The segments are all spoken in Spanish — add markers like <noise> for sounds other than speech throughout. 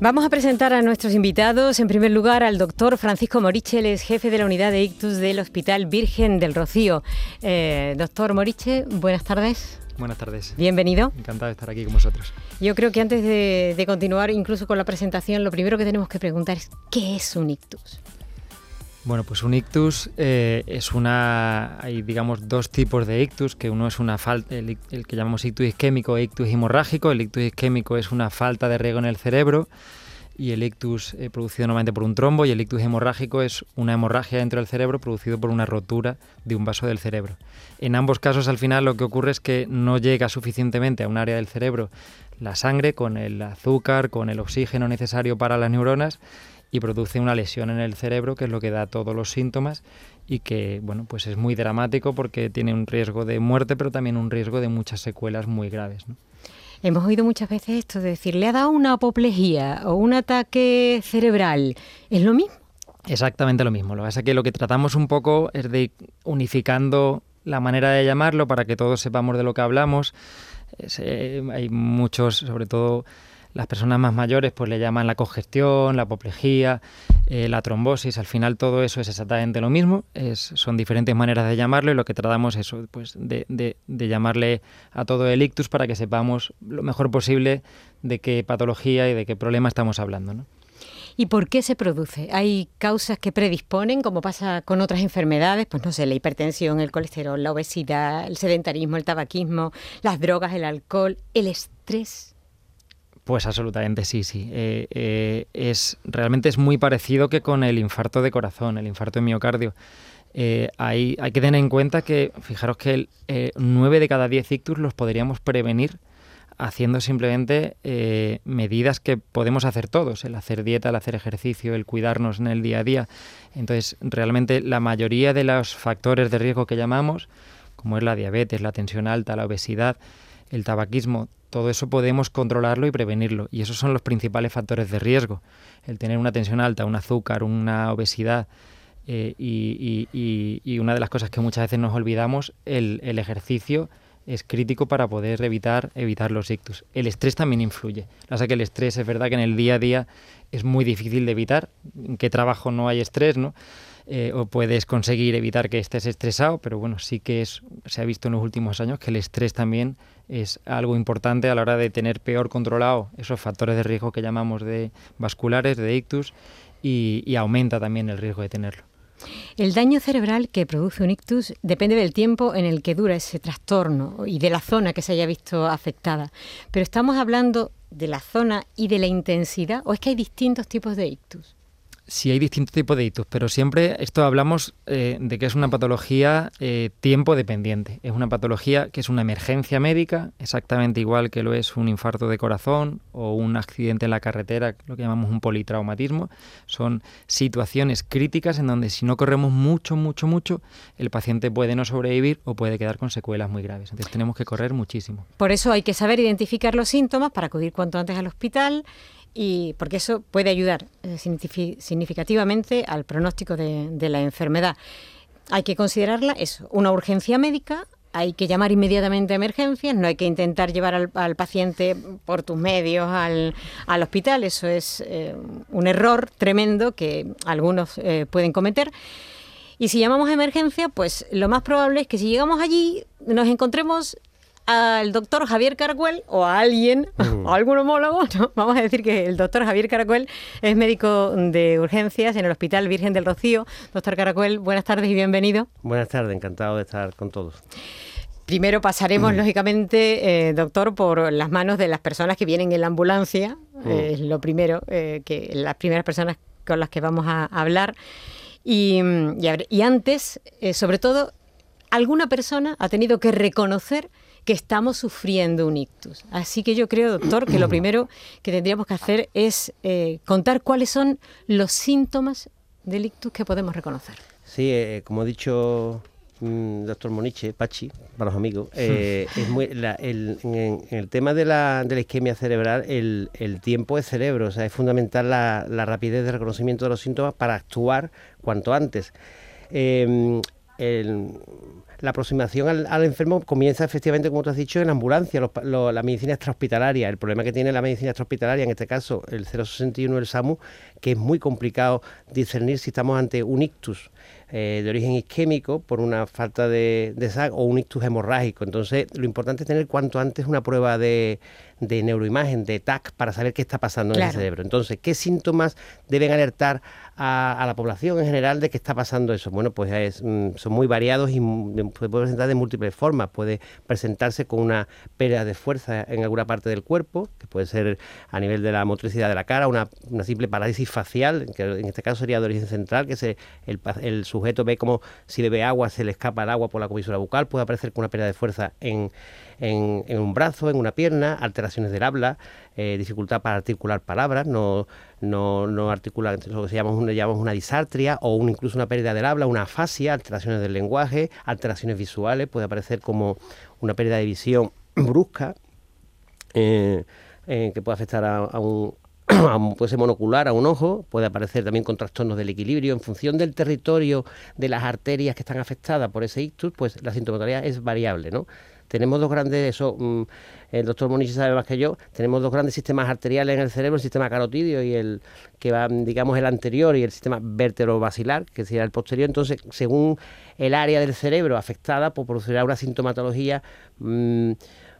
Vamos a presentar a nuestros invitados. En primer lugar, al doctor Francisco Moriche, es jefe de la unidad de ictus del Hospital Virgen del Rocío. Eh, doctor Moriche, buenas tardes. Buenas tardes. Bienvenido. Encantado de estar aquí con vosotros. Yo creo que antes de, de continuar incluso con la presentación, lo primero que tenemos que preguntar es ¿qué es un ictus? Bueno, pues un ictus eh, es una. Hay, digamos, dos tipos de ictus, que uno es una falta, el, que llamamos ictus isquémico e ictus hemorrágico. El ictus isquémico es una falta de riego en el cerebro y el ictus eh, producido normalmente por un trombo y el ictus hemorrágico es una hemorragia dentro del cerebro producido por una rotura de un vaso del cerebro. En ambos casos al final lo que ocurre es que no llega suficientemente a un área del cerebro la sangre con el azúcar, con el oxígeno necesario para las neuronas y produce una lesión en el cerebro, que es lo que da todos los síntomas y que, bueno, pues es muy dramático porque tiene un riesgo de muerte, pero también un riesgo de muchas secuelas muy graves. Hemos oído muchas veces esto de decir, le ha dado una apoplejía o un ataque cerebral. ¿Es lo mismo? Exactamente lo mismo. Lo que pasa es que lo que tratamos un poco es de unificando la manera de llamarlo para que todos sepamos de lo que hablamos. Eh, hay muchos, sobre todo las personas más mayores pues le llaman la congestión, la apoplejía, eh, la trombosis. Al final todo eso es exactamente lo mismo. Son diferentes maneras de llamarlo y lo que tratamos es pues, de, de, llamarle a todo el ictus para que sepamos lo mejor posible de qué patología y de qué problema estamos hablando. ¿no? ¿Y por qué se produce? ¿Hay causas que predisponen, como pasa con otras enfermedades? Pues no sé, la hipertensión, el colesterol, la obesidad, el sedentarismo, el tabaquismo, las drogas, el alcohol, el estrés. Pues absolutamente sí, sí. Eh, eh, es, realmente es muy parecido que con el infarto de corazón, el infarto de miocardio. Eh, hay, que tener en cuenta que, fijaros que el, 9 de cada 10 ictus los podríamos prevenir haciendo simplemente medidas que podemos hacer todos, el hacer dieta, el hacer ejercicio, el cuidarnos en el día a día. Entonces, realmente la mayoría de los factores de riesgo que llamamos, como es la diabetes, la tensión alta, la obesidad, el tabaquismo, todo eso podemos controlarlo y prevenirlo. Y esos son los principales factores de riesgo. El tener una tensión alta, un azúcar, una obesidad. Eh, y, una de las cosas que muchas veces nos olvidamos, el, ejercicio es crítico para poder evitar, evitar los ictus. El estrés también influye. O sea que el estrés es verdad que en el día a día es muy difícil de evitar. En qué trabajo no hay estrés, ¿no? Eh, o puedes conseguir evitar que estés estresado, pero bueno, sí que es, se ha visto en los últimos años que el estrés también es algo importante a la hora de tener peor controlado esos factores de riesgo que llamamos de vasculares, de ictus, y, aumenta también el riesgo de tenerlo. El daño cerebral que produce un ictus depende del tiempo en el que dura ese trastorno y de la zona que se haya visto afectada. Pero estamos hablando de la zona y de la intensidad, o es que hay distintos tipos de ictus sí hay distintos tipos de hitos, pero siempre esto hablamos eh, de que es una patología eh, tiempo dependiente. Es una patología que es una emergencia médica, exactamente igual que lo es un infarto de corazón o un accidente en la carretera, lo que llamamos un politraumatismo. Son situaciones críticas en donde si no corremos mucho, mucho, mucho, el paciente puede no sobrevivir o puede quedar con secuelas muy graves. Entonces tenemos que correr muchísimo. Por eso hay que saber identificar los síntomas para acudir cuanto antes al hospital y porque eso puede ayudar eh, significativamente al pronóstico de, la enfermedad. Hay que considerarla eso, una urgencia médica, hay que llamar inmediatamente a emergencias, no hay que intentar llevar al, paciente por tus medios al, hospital, eso es eh, un error tremendo que algunos eh, pueden cometer. Y si llamamos a emergencia, pues lo más probable es que si llegamos allí nos encontremos al doctor Javier Caracuel o a alguien, <laughs> o a algún homólogo, <laughs> vamos a decir que el doctor Javier Caracuel es médico de urgencias en el Hospital Virgen del Rocío. Doctor Caracuel, buenas tardes y bienvenido. Buenas tardes, encantado de estar con todos. Primero pasaremos, lógicamente, eh, doctor, por las manos de las personas que vienen en la ambulancia. Es lo primero, eh, que las primeras personas con las que vamos a hablar. Y, y, antes, eh, sobre todo, alguna persona ha tenido que reconocer que estamos sufriendo un ictus. Así que yo creo, doctor, que lo <clears throat> primero que tendríamos que hacer es eh, contar cuáles son los síntomas del ictus que podemos reconocer. Sí, eh, como ha dicho mm, doctor Moniche, Pachi, para los amigos, eh, es muy, el, en, el tema de la, de la isquemia cerebral, el, tiempo es cerebro, o sea, es fundamental la, la rapidez de reconocimiento de los síntomas para actuar cuanto antes. La aproximación al, enfermo comienza efectivamente, como tú has dicho, en la ambulancia, la medicina extrahospitalaria. El problema que tiene la medicina extrahospitalaria, en este caso el 061 del SAMU, que es muy complicado discernir si estamos ante un ictus eh, de origen isquémico por una falta de, de sangre o un ictus hemorrágico. Entonces, lo importante es tener cuanto antes una prueba de, de neuroimagen, de TAC, para saber qué está pasando en el cerebro. Entonces, ¿qué síntomas deben alertar a, la población en general de que está pasando eso? Bueno, pues mm, son muy variados y se puede presentar de múltiples formas. Puede presentarse con una pérdida de fuerza en alguna parte del cuerpo, que puede ser a nivel de la motricidad de la cara, una, simple parálisis facial, que en este caso sería de origen central, que se, el, el sujeto ve como si bebe agua, se le escapa el agua por la comisura bucal, puede aparecer con una pérdida de fuerza en, en, un brazo, en una pierna, alteraciones del habla, eh, dificultad para articular palabras, no, no, no articular lo que se llama, una, llamamos una disartria o incluso una pérdida del habla, una afasia, alteraciones del lenguaje, alteraciones visuales, puede aparecer como una pérdida de visión brusca. Eh, eh, que puede afectar <clears throat> a, un, puede ser monocular a un ojo, puede aparecer también con trastornos del equilibrio. En función del territorio de las arterias que están afectadas por ese ictus, pues la sintomatología es variable, ¿no? Tenemos dos grandes, eso mm, el doctor Monichi sabe más que yo, tenemos dos grandes sistemas arteriales en el cerebro, el sistema carotidio y el que va, digamos, el anterior y el sistema vértebro-basilar, que sería el posterior. Entonces, según el área del cerebro afectada, pues producirá una sintomatología mm,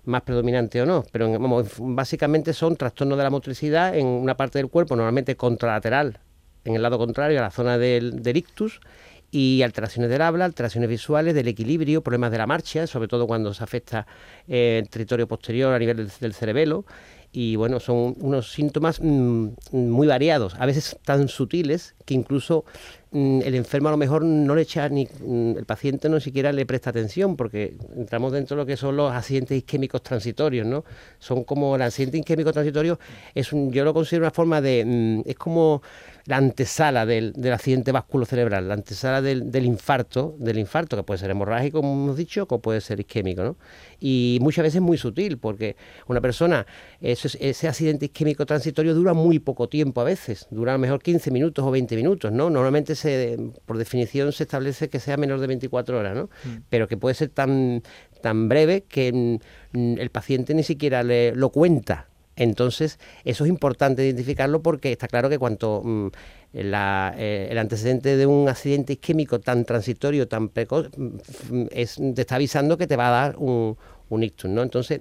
más predominante o no, pero básicamente son trastornos de la motricidad en una parte del cuerpo, normalmente contralateral, en el lado contrario a la zona del, ictus, y alteraciones del habla, alteraciones visuales, del equilibrio, problemas de la marcha, sobre todo cuando se afecta eh, el territorio posterior a nivel del cerebelo, y bueno, son unos síntomas mm, muy variados, a veces tan sutiles que incluso mm, el enfermo a lo mejor no le echa ni mm, el paciente no siquiera le presta atención porque entramos dentro de lo que son los accidentes isquémicos transitorios, ¿no? Son como el accidente isquémico transitorio es un, yo lo considero una forma de es como la antesala del, accidente cerebral, la antesala del, del, infarto, del infarto que puede ser hemorrágico, como hemos dicho, o puede ser isquémico, ¿no? Y muchas veces muy sutil, porque una persona, ese, accidente isquémico transitorio dura muy poco tiempo a veces, dura a lo mejor 15 minutos o 20 minutos, ¿no? Normalmente se, por definición se establece que sea menor de 24 horas, ¿no? Mm. Pero que puede ser tan, tan breve que el paciente ni siquiera le, lo cuenta entonces, eso es importante identificarlo porque está claro que cuanto mm, eh, el antecedente de un accidente isquémico tan transitorio, tan precoz, mm, es, te está avisando que te va a dar un, un ictus, ¿no? Entonces,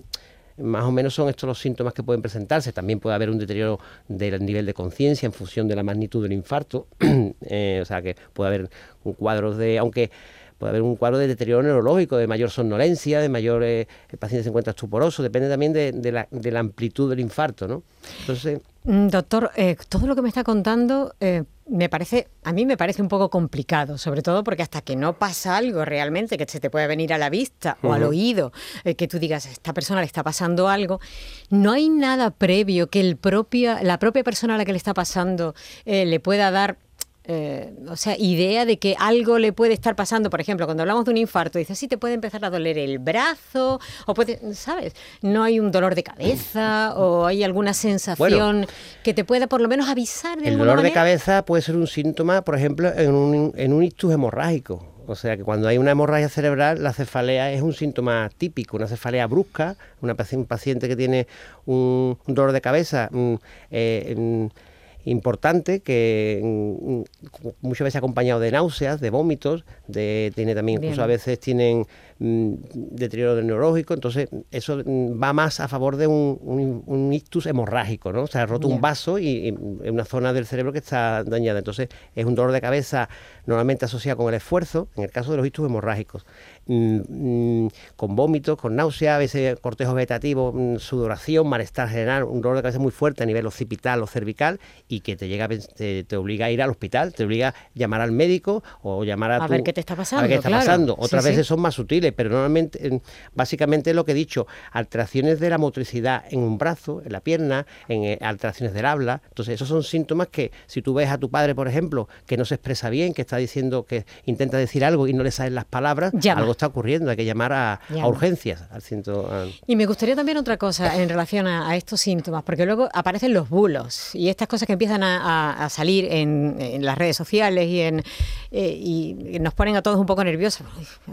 más o menos son estos los síntomas que pueden presentarse. También puede haber un deterioro del nivel de conciencia en función de la magnitud del infarto. <clears throat> Eh, o sea que puede haber un cuadro de. Aunque puede haber un cuadro de deterioro neurológico, de mayor somnolencia, de mayor, eh, el paciente se encuentra estuporoso, depende también de, la, amplitud del infarto, ¿no? Entonces... Mm, doctor, eh, todo lo que me está contando eh, me parece, a mí me parece un poco complicado, sobre todo porque hasta que no pasa algo realmente que se te puede venir a la vista o al oído, que tú digas, a esta persona le está pasando algo, no hay nada previo que el propia, la propia persona a la que le está pasando le pueda dar eh, o sea, idea de que algo le puede estar pasando. Por ejemplo, cuando hablamos de un infarto, dices, sí, te puede empezar a doler el brazo, o puede, ¿sabes? No hay un dolor de cabeza, o hay alguna sensación que te pueda por lo menos avisar de El dolor de cabeza puede ser un síntoma, por ejemplo, en un, en un ictus hemorrágico. O sea que cuando hay una hemorragia cerebral, la cefalea es un síntoma típico, una cefalea brusca, una, un paciente que tiene un, dolor de cabeza. Mm, eh, importante que mm, muchas veces acompañado de náuseas, de vómitos, de, tiene también incluso a veces tienen mm, deterioro del neurológico, entonces eso mm, va más a favor de un, ictus hemorrágico, ¿no? O sea, ha roto un vaso y, una zona del cerebro que está dañada. Entonces es un dolor de cabeza normalmente asociado con el esfuerzo, en el caso de los ictus hemorrágicos. Mm, mm, con vómitos, con náusea, a veces cortejo vegetativo, mm, sudoración, malestar general, un dolor de cabeza muy fuerte a nivel occipital o cervical y que te llega te, obliga a ir al hospital, te obliga a llamar al médico o llamar a, a ver qué te está pasando. A ver qué está pasando. Otras veces son más sutiles, pero normalmente, básicamente lo que he dicho, alteraciones de la motricidad en un brazo, en la pierna, en eh, alteraciones del habla. Entonces, esos son síntomas que si tú ves a tu padre, por ejemplo, que no se expresa bien, que está diciendo que intenta decir algo y no le salen las palabras, algo está ocurriendo, hay que llamar a, urgencias. Al ciento, Y me gustaría también otra cosa en relación a, estos síntomas, porque luego aparecen los bulos y estas cosas que empiezan empiezan a, salir en, las redes sociales y, en, eh, y nos ponen a todos un poco nerviosos.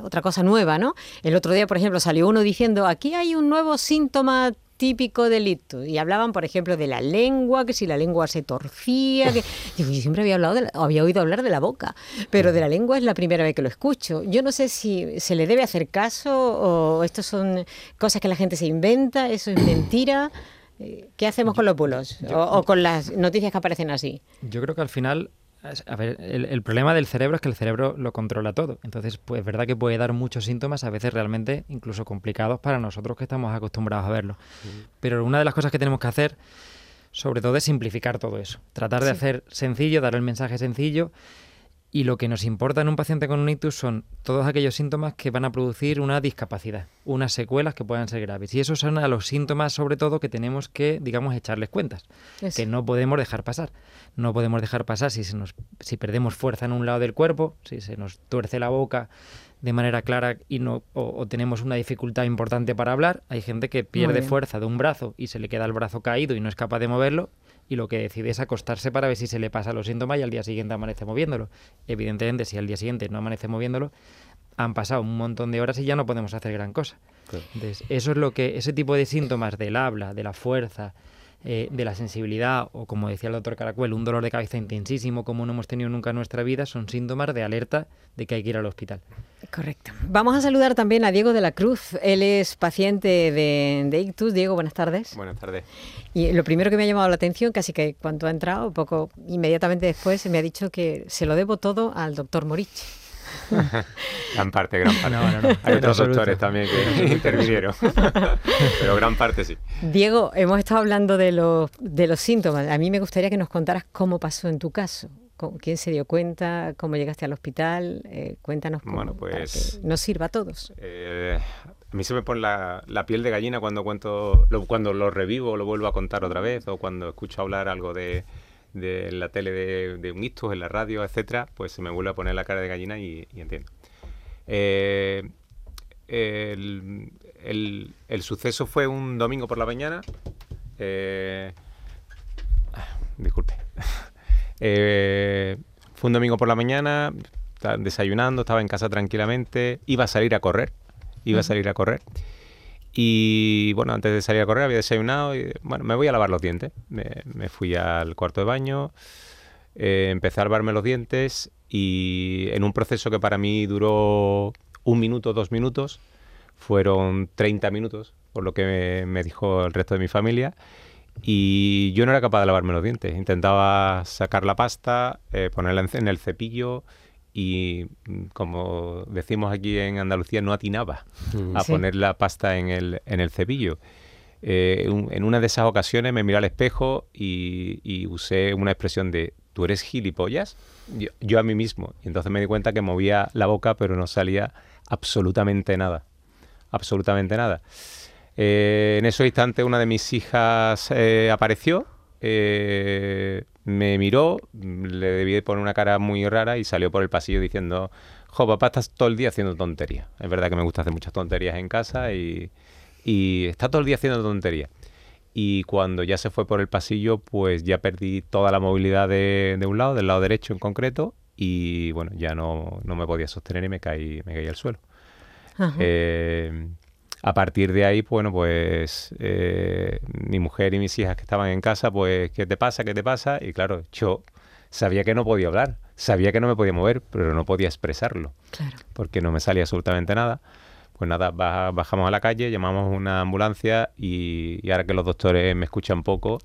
Otra cosa nueva, ¿no? El otro día, por ejemplo, salió uno diciendo, aquí hay un nuevo síntoma típico delito. Y hablaban, por ejemplo, de la lengua, que si la lengua se torcía. Que... <laughs> Yo siempre había, hablado había oído hablar de la boca, pero de la lengua es la primera vez que lo escucho. Yo no sé si se le debe hacer caso o esto son cosas que la gente se inventa, eso es mentira. Eh, ¿Qué hacemos con los bulos? o, con las noticias que aparecen así? Yo creo que al final a ver, el, problema del cerebro es que el cerebro lo controla todo. Entonces, pues es verdad que puede dar muchos síntomas, a veces realmente incluso complicados para nosotros que estamos acostumbrados a verlo. Pero una de las cosas que tenemos que hacer, sobre todo, es simplificar todo eso. Tratar de hacer sencillo, dar el mensaje sencillo y lo que nos importa en un paciente con un ictus son todos aquellos síntomas que van a producir una discapacidad, unas secuelas que puedan ser graves. Y esos son a los síntomas, sobre todo, que tenemos que, digamos, echarles cuentas, que no podemos dejar pasar. No podemos dejar pasar si, se nos, si perdemos fuerza en un lado del cuerpo, si se nos tuerce la boca de manera clara y no, o, tenemos una dificultad importante para hablar. Hay gente que pierde fuerza de un brazo y se le queda el brazo caído y no es capaz de moverlo y lo que decide es acostarse para ver si se le pasa los síntomas y al día siguiente amanece moviéndolo. Evidentemente, si al día siguiente no amanece moviéndolo, han pasado un montón de horas y ya no podemos hacer gran cosa. Entonces, eso es lo que, ese tipo de síntomas del habla, de la fuerza, eh, de la sensibilidad o como decía el doctor Caracuel, un dolor de cabeza intensísimo como no hemos tenido nunca en nuestra vida, son síntomas de alerta de que hay que ir al hospital. Correcto. Vamos a saludar también a Diego de la Cruz. Él es paciente de, de ictus. Diego, buenas tardes. Buenas tardes. Y lo primero que me ha llamado la atención, casi que cuando ha entrado, poco inmediatamente después, me ha dicho que se lo debo todo al doctor Morichi. Gran parte, gran parte. Hay otros doctores también que intervinieron, <laughs> pero gran parte sí. Diego, hemos estado hablando de los, de los síntomas. A mí me gustaría que nos contaras cómo pasó en tu caso. ¿Quién se dio cuenta? ¿Cómo llegaste al hospital? Eh, cuéntanos cómo, bueno, pues, nos sirva a todos. Eh, a mí se me pone la, piel de gallina cuando cuento, lo, cuando lo revivo, lo vuelvo a contar otra vez, o cuando escucho hablar algo de, de la tele de, un ictus, en la radio, etcétera, pues se me vuelve a poner la cara de gallina y, entiendo. Eh, el, suceso fue un domingo por la mañana. Eh, disculpe. <laughs> Eh, fue un domingo por la mañana, estaba desayunando, estaba en casa tranquilamente, iba a salir a correr, iba a salir a correr. Y bueno, antes de salir a correr había desayunado bueno, me voy a lavar los dientes. Me, fui al cuarto de baño, eh, empecé a lavarme los dientes y en un proceso que para mí duró un minuto, dos minutos, fueron 30 minutos, por lo que me, dijo el resto de mi familia. Y yo no era capaz de lavarme los dientes. Intentaba sacar la pasta, eh, ponerla en el cepillo y mm, como decimos aquí en Andalucía, no atinaba mm. a poner la pasta en el, en el cepillo. Eh, en una de esas ocasiones me miré al espejo y, usé una expresión de ¿tú eres gilipollas? Yo, a mí mismo. Y entonces me di cuenta que movía la boca pero no salía absolutamente nada. Absolutamente nada. Eh, en ese instante una de mis hijas eh, apareció eh, me miró, le debí poner una cara muy rara y salió por el pasillo diciendo, jo, papá, estás todo el día haciendo tonterías. Es verdad que me gusta hacer muchas tonterías en casa y, está todo el día haciendo tonterías. Y cuando ya se fue por el pasillo, pues ya perdí toda la movilidad de, un lado, del lado derecho en concreto, y bueno, ya no, me podía sostener y me caí, me caí al suelo. Eh, a partir de ahí, bueno, pues eh, mi mujer y mis hijas que estaban en casa, pues, ¿qué te pasa? ¿Qué te pasa? Y claro, yo sabía que no podía hablar, sabía que no me podía mover, pero no podía expresarlo, claro. porque no me salía absolutamente nada. Pues nada, bajamos a la calle, llamamos una ambulancia y, y ahora que los doctores me escuchan poco,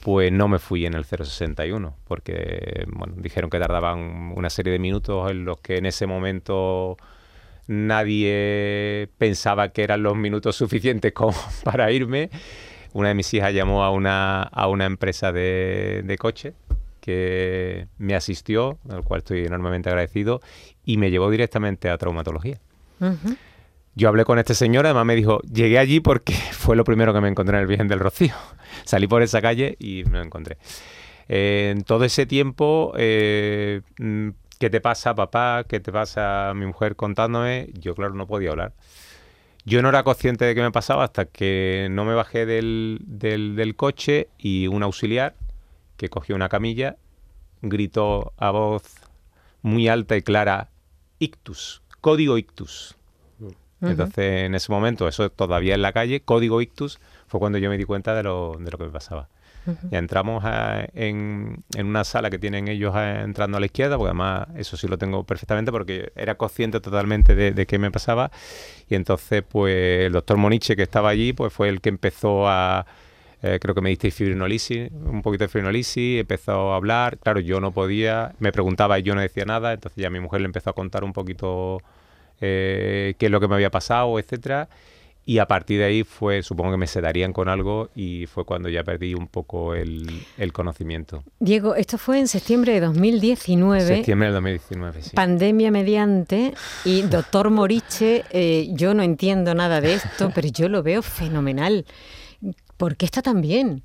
pues no me fui en el 061, porque bueno, dijeron que tardaban una serie de minutos en los que en ese momento nadie pensaba que eran los minutos suficientes como <laughs> para irme. Una de mis hijas llamó a una, a una empresa de, de coche que me asistió, al cual estoy enormemente agradecido, y me llevó directamente a traumatología. Yo hablé con este señor, además me dijo, llegué allí porque <laughs> fue lo primero que me encontré en el Virgen del Rocío. <laughs> Salí por esa calle y me lo encontré. en todo ese tiempo eh, mm, ¿qué te pasa papá? ¿Qué te pasa mi mujer contándome? Yo claro no podía hablar. Yo no era consciente de qué me pasaba hasta que no me bajé del, del, coche y un auxiliar que cogió una camilla, gritó a voz muy alta y clara, ictus, código ictus. Entonces, en ese momento, eso todavía en la calle, código ictus, fue cuando yo me di cuenta de lo, de lo que me pasaba. Ya entramos en, en, una sala que tienen ellos entrando a la izquierda, porque además eso sí lo tengo perfectamente, porque era consciente totalmente de, qué me pasaba. Y entonces, pues el doctor Moniche, que estaba allí, pues fue el que empezó a, eh, creo que me diste fibrinolisis, un poquito de fibrinolisis, empezó a hablar, claro, yo no podía, me preguntaba y yo no decía nada, entonces ya mi mujer le empezó a contar un poquito eh, qué es lo que me había pasado, etcétera, y a partir de ahí fue, supongo que me sedarían con algo y fue cuando ya perdí un poco el, conocimiento. Diego, esto fue en septiembre de 2019. Septiembre de 2019, sí. Pandemia mediante y doctor Moriche, eh, yo no entiendo nada de esto, pero yo lo veo fenomenal. ¿por qué está tan bien?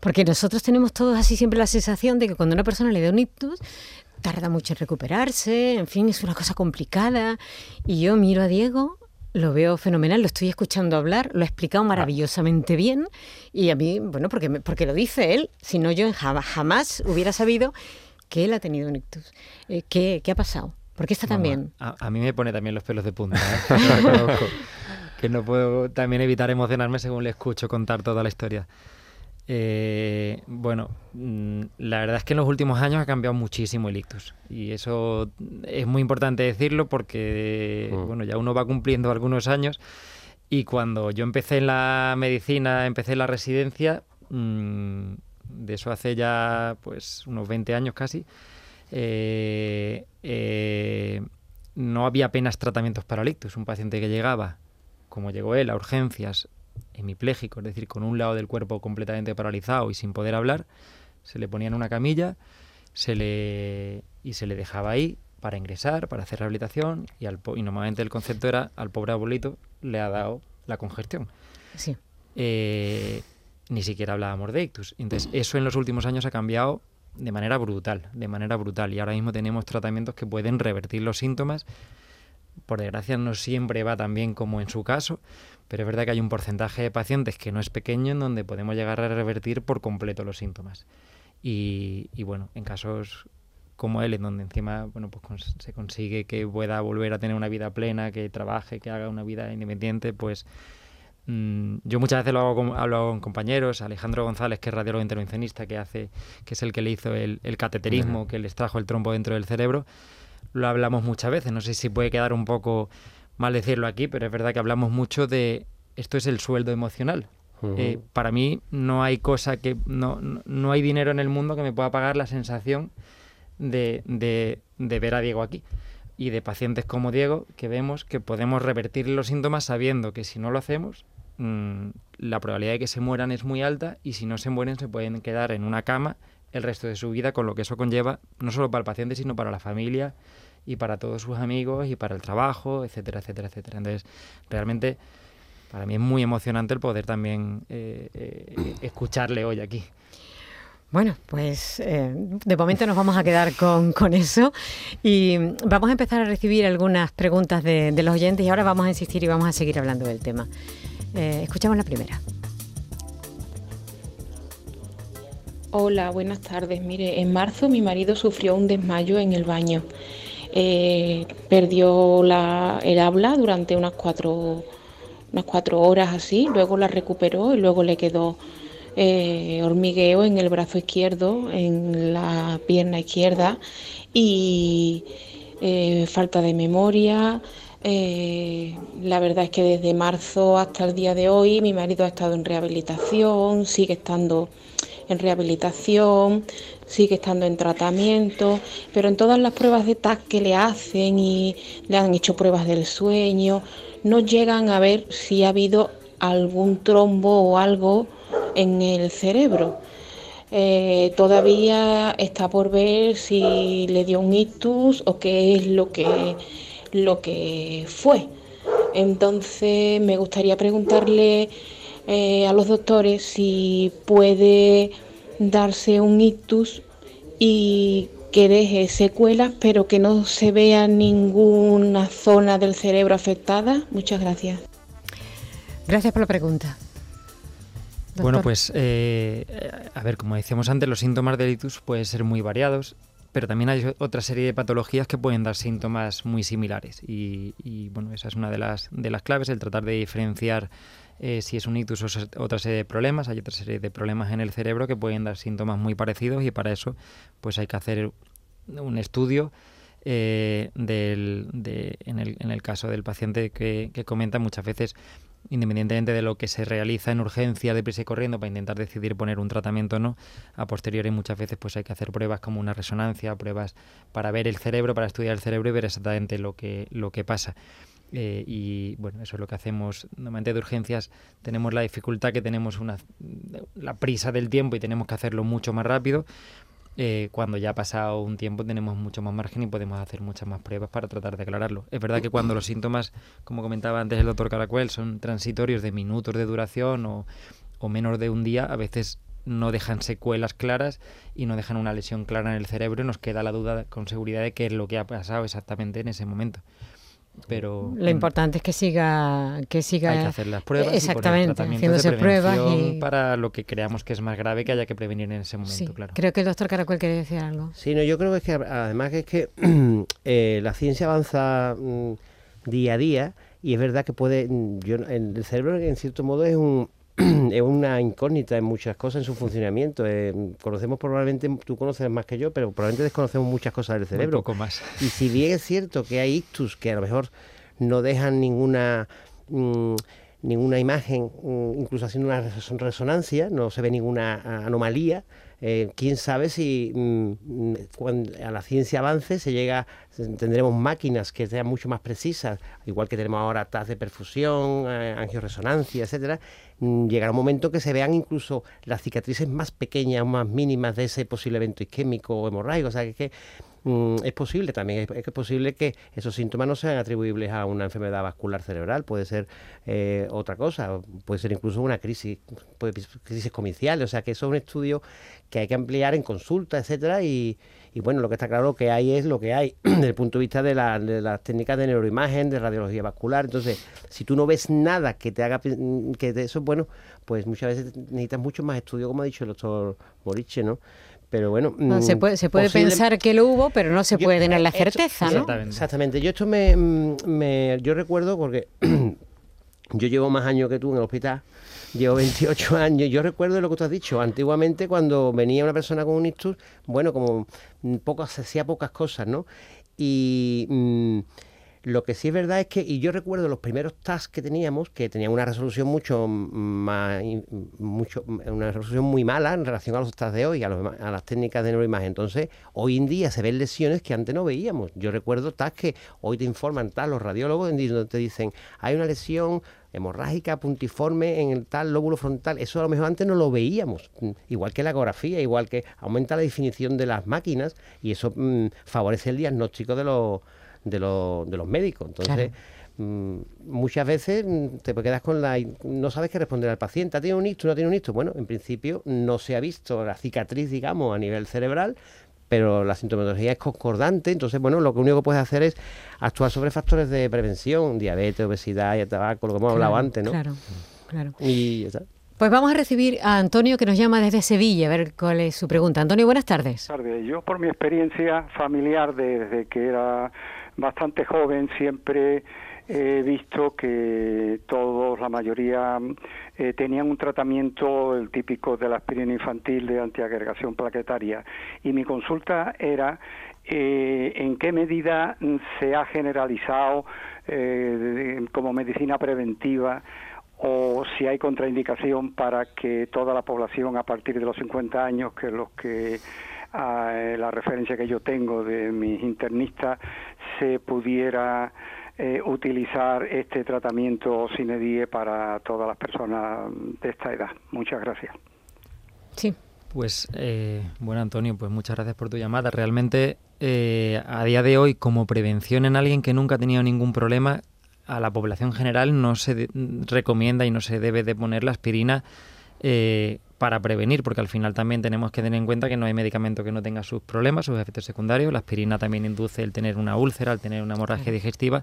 Porque nosotros tenemos todos así siempre la sensación de que cuando una persona le da un ictus, tarda mucho en recuperarse, en fin, es una cosa complicada. Y yo miro a Diego, lo veo fenomenal, lo estoy escuchando hablar, lo ha explicado maravillosamente bien. Y a mí, bueno, porque, porque lo dice él, si no yo jamás, hubiera sabido que él ha tenido un ictus. Eh, ¿qué, ha pasado? ¿Por qué está tan bien? A, mí me pone también los pelos de punta. ¿eh? <laughs> que no puedo también evitar emocionarme según le escucho contar toda la historia. Eh, bueno, mm, la verdad es que en los últimos años ha cambiado muchísimo el ictus y eso es muy importante decirlo porque mm. bueno, ya uno va cumpliendo algunos años y cuando yo empecé en la medicina, empecé en la residencia, mm, de eso hace ya pues unos 20 años casi, eh, eh, no había apenas tratamientos para el ictus. Un paciente que llegaba como llegó él a urgencias hemipléjico, es decir, con un lado del cuerpo completamente paralizado y sin poder hablar, se le ponía en una camilla se le, y se le dejaba ahí para ingresar, para hacer rehabilitación y, al, y normalmente el concepto era al pobre abuelito le ha dado la congestión. Sí. Eh, ni siquiera hablábamos de ictus. Entonces, eso en los últimos años ha cambiado de manera brutal, de manera brutal. Y ahora mismo tenemos tratamientos que pueden revertir los síntomas por desgracia no siempre va tan bien como en su caso, pero es verdad que hay un porcentaje de pacientes que no es pequeño en donde podemos llegar a revertir por completo los síntomas. Y, bueno, en casos como él, en donde encima bueno, pues se consigue que pueda volver a tener una vida plena, que trabaje, que haga una vida independiente, pues mm, yo muchas veces lo hago con, hablo con compañeros, Alejandro González, que es radiólogo intervencionista, que hace, que es el que le hizo el, cateterismo, que le extrajo el trombo dentro del cerebro, lo hablamos muchas veces. No sé si puede quedar un poco mal decirlo aquí, pero es verdad que hablamos mucho de esto es el sueldo emocional. Eh, para mí no hay cosa que no, no, hay dinero en el mundo que me pueda pagar la sensación de, de, ver a Diego aquí y de pacientes como Diego que vemos que podemos revertir los síntomas sabiendo que si no lo hacemos mm, la probabilidad de que se mueran es muy alta y si no se mueren se pueden quedar en una cama el resto de su vida con lo que eso conlleva no solo para el paciente sino para la familia y para todos sus amigos y para el trabajo, etcétera, etcétera, etcétera. Entonces, realmente para mí es muy emocionante el poder también eh, eh, escucharle hoy aquí. Bueno, pues eh, de momento nos vamos a quedar con, eso y vamos a empezar a recibir algunas preguntas de, los oyentes y ahora vamos a insistir y vamos a seguir hablando del tema. escuchamos la primera. Hola, buenas tardes. Mire, en marzo mi marido sufrió un desmayo en el baño. Eh, perdió el habla durante unas cuatro, unas cuatro horas así, luego la recuperó y luego le quedó eh, hormigueo en el brazo izquierdo, en la pierna izquierda y eh, falta de memoria. la verdad es que desde marzo hasta el día de hoy mi marido ha estado en rehabilitación, sigue estando en rehabilitación, sigue estando en tratamiento, pero en todas las pruebas de TAC que le hacen y le han hecho pruebas del sueño, no llegan a ver si ha habido algún trombo o algo en el cerebro. Eh, todavía está por ver si le dio un ictus o qué es lo que, lo que fue. Entonces me gustaría preguntarle eh, a los doctores si puede darse un ictus y que deje secuelas, pero que no se vea ninguna zona del cerebro afectada. Muchas gracias. Gracias por la pregunta. Bueno, pues eh, a ver, como decíamos antes, los síntomas del ictus pueden ser muy variados, pero también hay otra serie de patologías que pueden dar síntomas muy similares. Y, bueno, esa es una de las, de las claves, el tratar de diferenciar eh, si es un ictus o otra serie de problemas. Hay otra serie de problemas en el cerebro que pueden dar síntomas muy parecidos y para eso pues hay que hacer un estudio eh, del, de, en, el, en, el, caso del paciente que, que comenta muchas veces independientemente de lo que se realiza en urgencia, deprisa y corriendo, para intentar decidir poner un tratamiento o no, a posteriori muchas veces pues hay que hacer pruebas como una resonancia, pruebas para ver el cerebro, para estudiar el cerebro y ver exactamente lo que, lo que pasa. Eh, y bueno, eso es lo que hacemos. Normalmente de urgencias tenemos la dificultad que tenemos una, la prisa del tiempo y tenemos que hacerlo mucho más rápido. Eh, cuando ya ha pasado un tiempo tenemos mucho más margen y podemos hacer muchas más pruebas para tratar de aclararlo. Es verdad que cuando los síntomas, como comentaba antes el doctor Caracuel, son transitorios de minutos de duración o, o menos de un día, a veces no dejan secuelas claras y no dejan una lesión clara en el cerebro y nos queda la duda con seguridad de qué es lo que ha pasado exactamente en ese momento pero lo importante es que siga que siga hay que hacer las pruebas exactamente y haciéndose pruebas y... para lo que creamos que es más grave que haya que prevenir en ese momento claro. creo que el doctor Caracol quiere decir algo. Sí no yo creo que es que además es que <clears throat> eh, la ciencia avanza mm, día a día y es verdad que puede mm, yo el cerebro en cierto modo es un <clears throat> es una incógnita en muchas cosas en su funcionamiento. Eh, conocemos probablemente, tú conoces más que yo, pero probablemente desconocemos muchas cosas del cerebro. Un poco más. Y si bien es cierto que hay ictus que a lo mejor no dejan ninguna... Mm, ninguna imagen, mm, incluso haciendo una resonancia, no se ve ninguna anomalía, eh, quién sabe si mm, cuando a la ciencia avance se llega, tendremos máquinas que sean mucho más precisas, igual que tenemos ahora TAS de perfusión, eh, angioresonancia, etcétera, llegará un momento que se vean incluso las cicatrices más pequeñas, más mínimas de ese posible evento isquémico o hemorrágico, o sea que, mm, es posible también, es, posible que esos síntomas no sean atribuibles a una enfermedad vascular cerebral, puede ser eh, otra cosa, puede ser incluso una crisis, puede, crisis o sea que eso es un estudio que hay que ampliar en consulta, etcétera, y, bueno, lo que está claro que hay es lo que hay <clears throat> desde el punto de vista de, las técnicas de neuroimagen, de radiología vascular. Entonces, si tú no ves nada que te haga que de eso, bueno, pues muchas veces necesitas mucho más estudio, como ha dicho el doctor Moriche, ¿no? Pero bueno, se mm, puede, se puede pensar que lo hubo, pero no se puede tener la certeza, ¿no? Exactamente. Yo esto me, me yo recuerdo porque <clears throat> yo llevo más años que tú en el hospital Llevo 28 <laughs> años. Yo recuerdo lo que tú has dicho. Antiguamente, cuando venía una persona con un ictus, bueno, como pocas, se hacía pocas cosas, ¿no? Y mm, lo que sí es verdad es que, y yo recuerdo los primeros tasks que teníamos, que tenían una resolución mucho más, mucho, una resolución muy mala en relación a los tasks de hoy, a, a las técnicas de neuroimagen. Entonces, hoy en día se ven lesiones que antes no veíamos. Yo recuerdo tasks que hoy te informan tal los radiólogos, donde te dicen, hay una lesión hemorrágica puntiforme en el tal lóbulo frontal. Eso a lo mejor antes no lo veíamos. Igual que la ecografía, igual que aumenta la definición de las máquinas y eso mm, favorece el diagnóstico de los, de los, de los médicos. Entonces, mm, muchas veces te quedas con la... no sabes qué responder al paciente. ¿Ha tenido un ictus? ¿No tiene un ictus? Bueno, en principio no se ha visto la cicatriz, digamos, a nivel cerebral, pero la sintomatología es concordante, entonces, bueno, lo que único que puedes hacer es actuar sobre factores de prevención, diabetes, obesidad y tabaco, lo que hemos hablado antes, ¿no? Claro, claro. Y Pues vamos a recibir a Antonio que nos llama desde Sevilla, a ver cuál es su pregunta. Antonio, buenas tardes. Buenas tardes. Yo por mi experiencia familiar desde que era bastante joven siempre he visto que todos, la mayoría, eh, tenían un tratamiento, el típico de la aspirina infantil de antiagregación plaquetaria. Y mi consulta era eh, en qué medida se ha generalizado eh, como medicina preventiva o si hay contraindicación para que toda la población a partir de los 50 años, que los que la referencia que yo tengo de mis internistas, se pudiera eh, utilizar este tratamiento SINEDIE para todas las personas de esta edad. Muchas gracias. Sí. Pues eh, bueno, Antonio, pues muchas gracias por tu llamada. Realmente, eh, a día de hoy, como prevención en alguien que nunca ha tenido ningún problema, a la población general no se recomienda y no se debe de poner la aspirina eh, para prevenir, porque al final también tenemos que tener en cuenta que no hay medicamento que no tenga sus problemas, sus efectos secundarios. La aspirina también induce el tener una úlcera, el tener una hemorragia digestiva.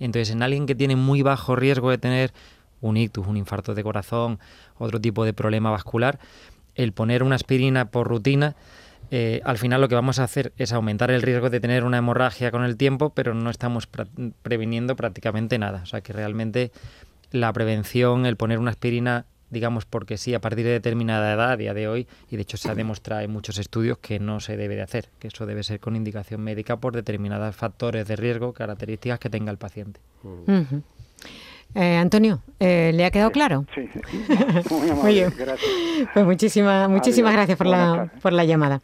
Entonces, en alguien que tiene muy bajo riesgo de tener un ictus, un infarto de corazón, otro tipo de problema vascular, el poner una aspirina por rutina, eh, al final lo que vamos a hacer es aumentar el riesgo de tener una hemorragia con el tiempo, pero no estamos previniendo prácticamente nada. O sea que realmente la prevención, el poner una aspirina digamos porque sí, a partir de determinada edad, a día de hoy, y de hecho se ha demostrado en muchos estudios que no se debe de hacer, que eso debe ser con indicación médica por determinados factores de riesgo, características que tenga el paciente. Eh, Antonio, eh, ¿le ha quedado claro? Sí, muy <laughs> bien. gracias. Pues muchísimas, muchísimas gracias por la, por la llamada.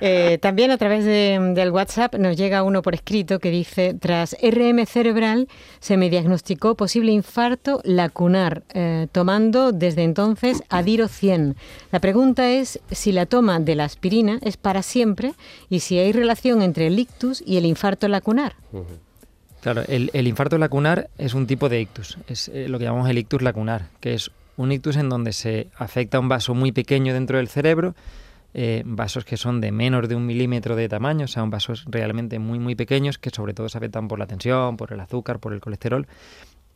Eh, también a través del WhatsApp nos llega uno por escrito que dice, tras RM cerebral se me diagnosticó posible infarto lacunar, tomando desde entonces Adiro 100. La pregunta es si la toma de la aspirina es para siempre y si hay relación entre el ictus y el infarto lacunar. Claro, el, infarto lacunar es un tipo de ictus, es eh, lo que llamamos el ictus lacunar, que es un ictus en donde se afecta un vaso muy pequeño dentro del cerebro, eh, vasos que son de menos de un milímetro de tamaño, o sea, son vasos realmente muy, muy pequeños que sobre todo se afectan por la tensión, por el azúcar, por el colesterol.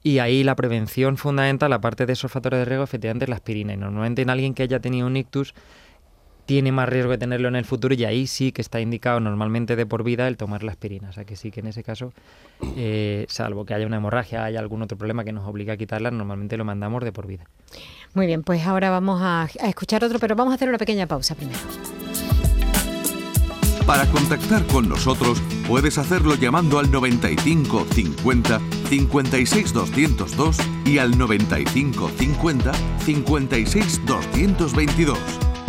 Y ahí la prevención fundamental, aparte de esos factores de riesgo, efectivamente es la aspirina. Y normalmente en alguien que haya tenido un ictus, tiene más riesgo de tenerlo en el futuro y ahí sí que está indicado normalmente de por vida el tomar la aspirina. O sea que sí que en ese caso, eh, salvo que haya una hemorragia, haya algún otro problema que nos obligue a quitarla, normalmente lo mandamos de por vida. Muy bien, pues ahora vamos a, a escuchar otro, pero vamos a hacer una pequeña pausa primero. Para contactar con nosotros puedes hacerlo llamando al 95 50 56 202 y al 95 50 56 222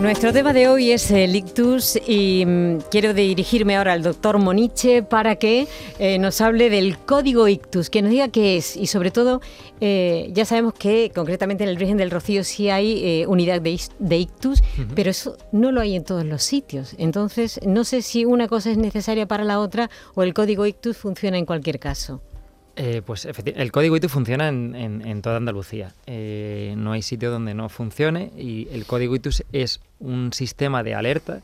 Nuestro tema de hoy es el ictus y mm, quiero dirigirme ahora al doctor Moniche para que eh, nos hable del código ictus, que nos diga qué es y sobre todo eh, ya sabemos que concretamente en el Virgen del Rocío sí hay eh, unidad de, ictus, pero eso no lo hay en todos los sitios. Entonces no sé si una cosa es necesaria para la otra o el código ictus funciona en cualquier caso. Eh, pues el código ITU funciona en, toda Andalucía. Eh, no hay sitio donde no funcione y el código ITUS es un sistema de alerta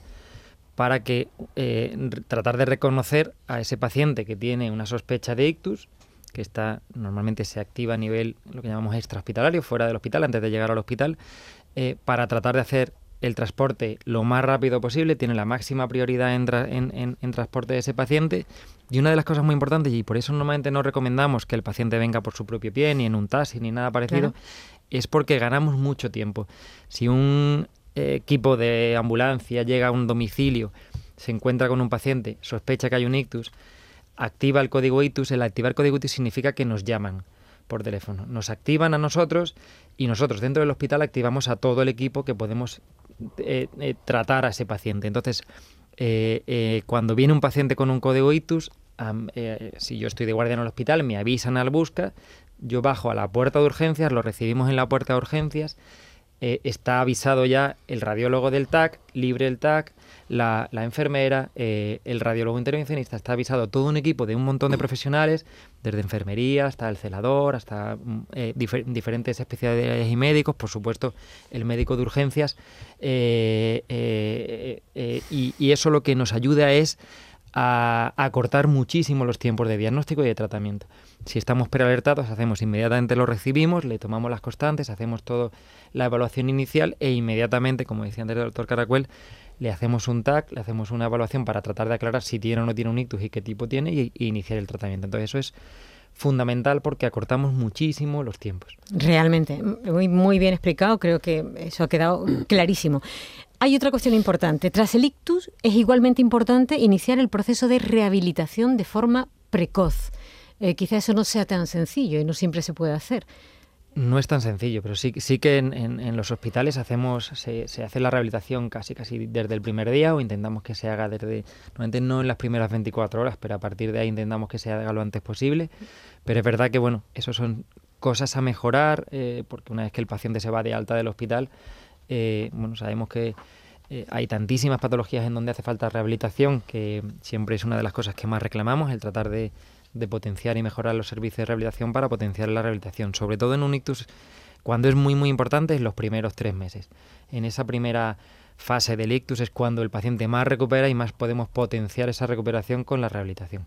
para que eh, tratar de reconocer a ese paciente que tiene una sospecha de ictus, que está normalmente se activa a nivel lo que llamamos extrahospitalario, fuera del hospital, antes de llegar al hospital, para tratar de hacer el transporte lo más rápido posible, tiene la máxima prioridad en, en, transporte de ese paciente. Y una de las cosas muy importantes, y por eso normalmente no recomendamos que el paciente venga por su propio pie, ni en un taxi, ni nada parecido, es porque ganamos mucho tiempo. Si un equipo de ambulancia llega a un domicilio, se encuentra con un paciente, sospecha que hay un ictus, activa el código ictus, el activar el código ictus significa que nos llaman por teléfono. Nos activan a nosotros y nosotros dentro del hospital activamos a todo el equipo que podemos eh, eh, tratar a ese paciente. Entonces, eh, cuando viene un paciente con un código ictus, si yo estoy de guardia en el hospital, me avisan al busca, yo bajo a la puerta de urgencias, lo recibimos en la puerta de urgencias, está avisado ya el radiólogo del TAC, libre el TAC, la, enfermera, eh, el radiólogo intervencionista, está avisado todo un equipo de un montón de profesionales, desde enfermería hasta el celador, hasta mm, eh, diferentes especialidades y médicos, por supuesto el médico de urgencias, eh, y, y, eso lo que nos ayuda es a acortar muchísimo los tiempos de diagnóstico y de tratamiento. Si estamos prealertados, hacemos inmediatamente lo recibimos, le tomamos las constantes, hacemos toda la evaluación inicial e inmediatamente, como decía antes el doctor Caracuel, le hacemos un TAC, le hacemos una evaluación para tratar de aclarar si tiene o no tiene un ictus y qué tipo tiene y, iniciar el tratamiento. Entonces eso es fundamental porque acortamos muchísimo los tiempos. Realmente, muy, muy bien explicado, creo que eso ha quedado <clears throat> clarísimo. Hay otra cuestión importante. Tras el ictus es igualmente importante iniciar el proceso de rehabilitación de forma precoz. Eh, quizá eso no sea tan sencillo y no siempre se puede hacer. No es tan sencillo, pero sí, sí que en, los hospitales hacemos, se, se, hace la rehabilitación casi casi desde el primer día o intentamos que se haga desde, normalmente no en las primeras 24 horas, pero a partir de ahí intentamos que se haga lo antes posible. Pero es verdad que, bueno, eso son cosas a mejorar, eh, porque una vez que el paciente se va de alta del hospital, eh, bueno, sabemos que eh, hay tantísimas patologías en donde hace falta rehabilitación, que siempre es una de las cosas que más reclamamos, el tratar de de potenciar y mejorar los servicios de rehabilitación para potenciar la rehabilitación, sobre todo en un ictus cuando es muy muy importante en los primeros tres meses. En esa primera fase del ictus es cuando el paciente más recupera y más podemos potenciar esa recuperación con la rehabilitación.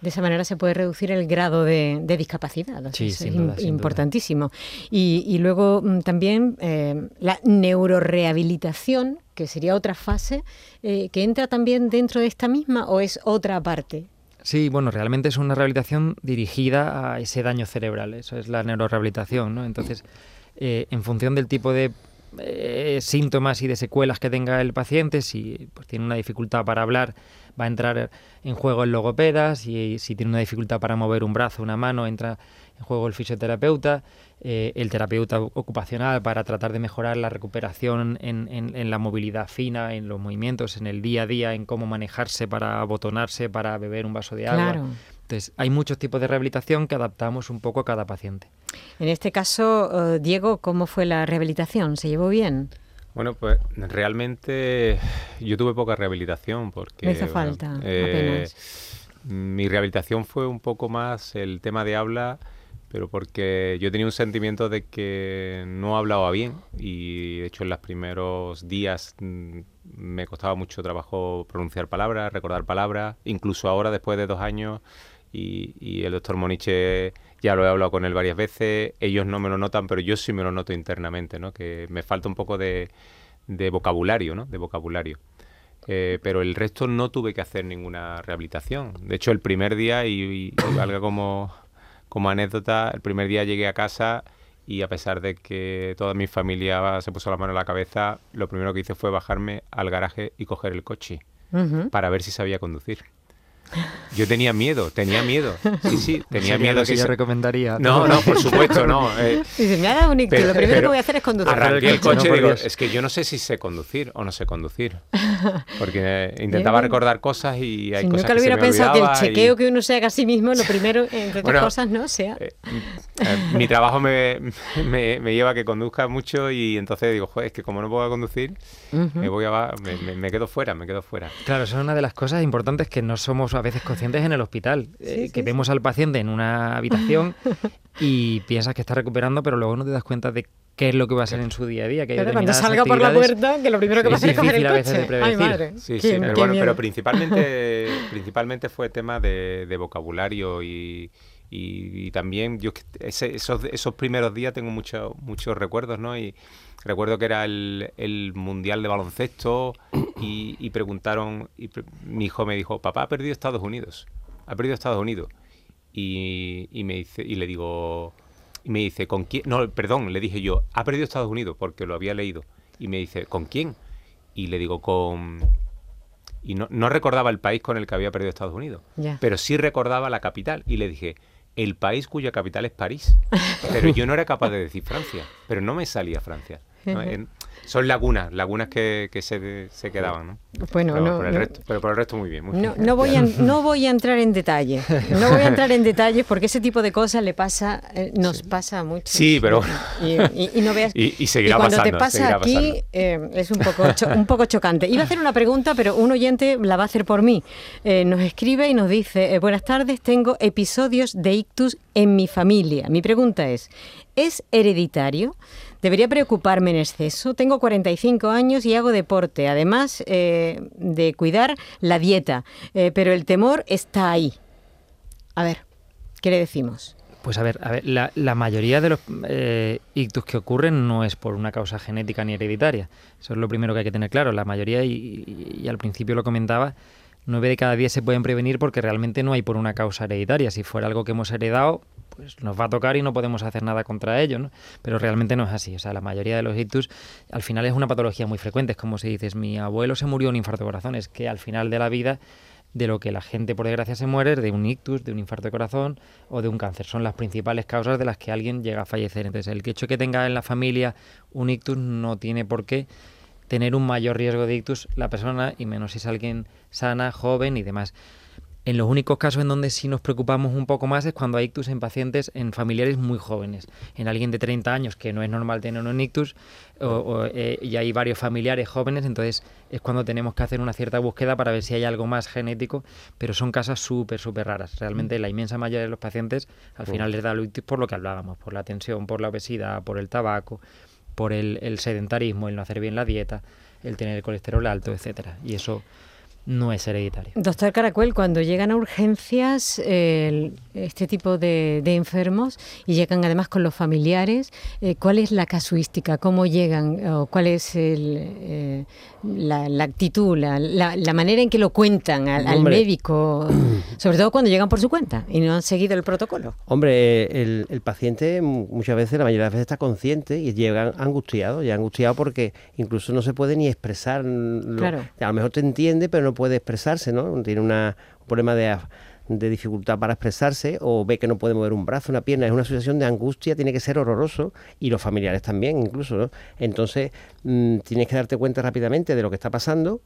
De esa manera se puede reducir el grado de, discapacidad. Sí, es importantísimo. Y, luego mm, también eh, la neurorehabilitación, que sería otra fase, eh, que entra también dentro de esta misma o es otra parte. Sí, bueno, realmente es una rehabilitación dirigida a ese daño cerebral, eso es la neurorehabilitación, ¿no? Entonces, eh, en función del tipo de eh, síntomas y de secuelas que tenga el paciente, si pues, tiene una dificultad para hablar, va a entrar en juego el logopeda, si, si tiene una dificultad para mover un brazo, una mano, entra en juego el fisioterapeuta, eh, el terapeuta ocupacional para tratar de mejorar la recuperación en, en, la movilidad fina, en los movimientos, en el día a día, en cómo manejarse para abotonarse, para beber un vaso de agua. Entonces, hay muchos tipos de rehabilitación que adaptamos un poco a cada paciente. En este caso, eh, Diego, ¿cómo fue la rehabilitación? ¿Se llevó bien? Bueno, pues realmente yo tuve poca rehabilitación porque... Me hizo falta, eh, Mi rehabilitación fue un poco más el tema de habla pero porque yo tenía un sentimiento de que no hablaba bien y de hecho en los primeros días mm, me costaba mucho trabajo pronunciar palabras, recordar palabras, incluso ahora después de dos años y, el doctor Moniche ya lo he hablado con él varias veces, ellos no me lo notan, pero yo sí me lo noto internamente, ¿no? que me falta un poco de, vocabulario, ¿no? de vocabulario. Eh, pero el resto no tuve que hacer ninguna rehabilitación. De hecho, el primer día, y, y valga como como anécdota, el primer día llegué a casa y a pesar de que toda mi familia se puso la mano en la cabeza, lo primero que hice fue bajarme al garaje y coger el coche para ver si sabía conducir. Yo tenía miedo, tenía miedo. Sí, sí, tenía miedo. que yo recomendaría. No, no, por supuesto, no. <laughs> Eh, Dice, me ha dado un lo primero que voy a hacer es conducir. Arranqué el coche y digo, es que yo no sé si sé conducir o no sé conducir. <laughs> Porque intentaba recordar cosas y hay cosas nunca lo hubiera pensado que el chequeo que uno se haga a sí mismo, lo <laughs> primero, entre otras cosas, no sea. Eh, eh, mi trabajo me, me, lleva a que conduzca mucho y entonces digo, joder, es que como no puedo conducir, me, voy a, me, me, quedo fuera, me quedo fuera. Claro, eso es una de las cosas importantes que no somos a veces conscientes en el hospital, eh, que vemos al paciente en una habitación <laughs> y piensas que está recuperando, pero luego no te das cuenta de qué es lo que va a ser en su día a día. Que cuando salga por la puerta, que lo primero que va a hacer es coger el coche. Ay, madre. Sí, sí, pero, bueno, pero principalmente, <laughs> principalmente fue tema de, vocabulario y, y, también yo esos, esos primeros días tengo muchos muchos recuerdos, ¿no? Y, Recuerdo que era el, Mundial de Baloncesto <clears throat> y, preguntaron, y mi hijo me dijo, papá ha perdido Estados Unidos, ha perdido Estados Unidos. Y, me dice, y le digo, y me dice, ¿con quién? No, perdón, le dije yo, ha perdido Estados Unidos porque lo había leído. Y me dice, ¿con quién? Y le digo, con... Y no, recordaba el país con el que había perdido Estados Unidos, pero sí recordaba la capital. Y le dije, el país cuya capital es París. <laughs> Pero yo no era capaz de decir Francia, pero no me salía Francia. ¿No? En- son lagunas, lagunas que, que se, se quedaban, ¿no? Bueno, pero, no, por el no. resto, pero por el resto muy bien. Muy No, bien. no voy a, <laughs> no voy a entrar en detalle. No voy a entrar en detalles porque ese tipo de cosas le pasa, eh, nos pasa mucho. Sí, pero bueno. Y, y- y no veas. <laughs> Y- y seguirá cuando te pasando, pasa seguirá aquí eh, es un poco, cho- un poco chocante. Iba a hacer una pregunta, pero un oyente la va a hacer por mí. Eh, nos escribe y nos dice: Buenas tardes, tengo episodios de ictus en mi familia. Mi pregunta es: ¿es hereditario? ¿Debería preocuparme en exceso? Tengo 45 años y hago deporte, además eh, de cuidar la dieta, eh, pero el temor está ahí. A ver, ¿qué le decimos? Pues a ver, a ver la, mayoría de los eh, ictus que ocurren no es por una causa genética ni hereditaria. Eso es lo primero que hay que tener claro. La mayoría, y, y- y al principio lo comentaba, nueve de cada diez se pueden prevenir porque realmente no hay por una causa hereditaria. Si fuera algo que hemos heredado, pues nos va a tocar y no podemos hacer nada contra ello, ¿no? Pero realmente no es así. O sea, la mayoría de los ictus al final es una patología muy frecuente. Es como si dices, mi abuelo se murió de un infarto de corazón. Es que al final de la vida de lo que la gente por desgracia se muere es de un ictus, de un infarto de corazón o de un cáncer. Son las principales causas de las que alguien llega a fallecer. Entonces, el hecho que tenga en la familia un ictus no tiene por qué tener un mayor riesgo de ictus la persona y menos si es alguien sana, joven y demás. En los únicos casos en donde sí nos preocupamos un poco más es cuando hay ictus en pacientes, en familiares muy jóvenes. En alguien de 30 años, que no es normal tener un ictus, o, o, eh, y hay varios familiares jóvenes, entonces es cuando tenemos que hacer una cierta búsqueda para ver si hay algo más genético, pero son casos súper, súper raras. Realmente la inmensa mayoría de los pacientes al final les da el ictus por lo que hablábamos, por la tensión, por la obesidad, por el tabaco, por el, el sedentarismo, el no hacer bien la dieta, el tener el colesterol alto, etcétera. Y eso no es hereditario. Doctor Caracuel, cuando llegan a urgencias eh, este tipo de, de enfermos y llegan además con los familiares, eh, ¿cuál es la casuística? ¿Cómo llegan? ¿O ¿Cuál es el, eh, la, la actitud, la, la- la manera en que lo cuentan al, médico? <clears throat> Sobre todo cuando llegan por su cuenta y no han seguido el protocolo. Hombre, el, el paciente mu- muchas veces, la mayoría de las veces está consciente y llega angustiado, ya angustiado porque incluso no se puede ni expresar. lo- Claro. A lo mejor te entiende, pero no puede expresarse, ¿no? Tiene una, un problema de, dificultad para expresarse o ve que no puede mover un brazo, una pierna. Es una situación de angustia, tiene que ser horroroso y los familiares también, incluso, ¿no? Entonces, mm, tienes que darte cuenta rápidamente de lo que está pasando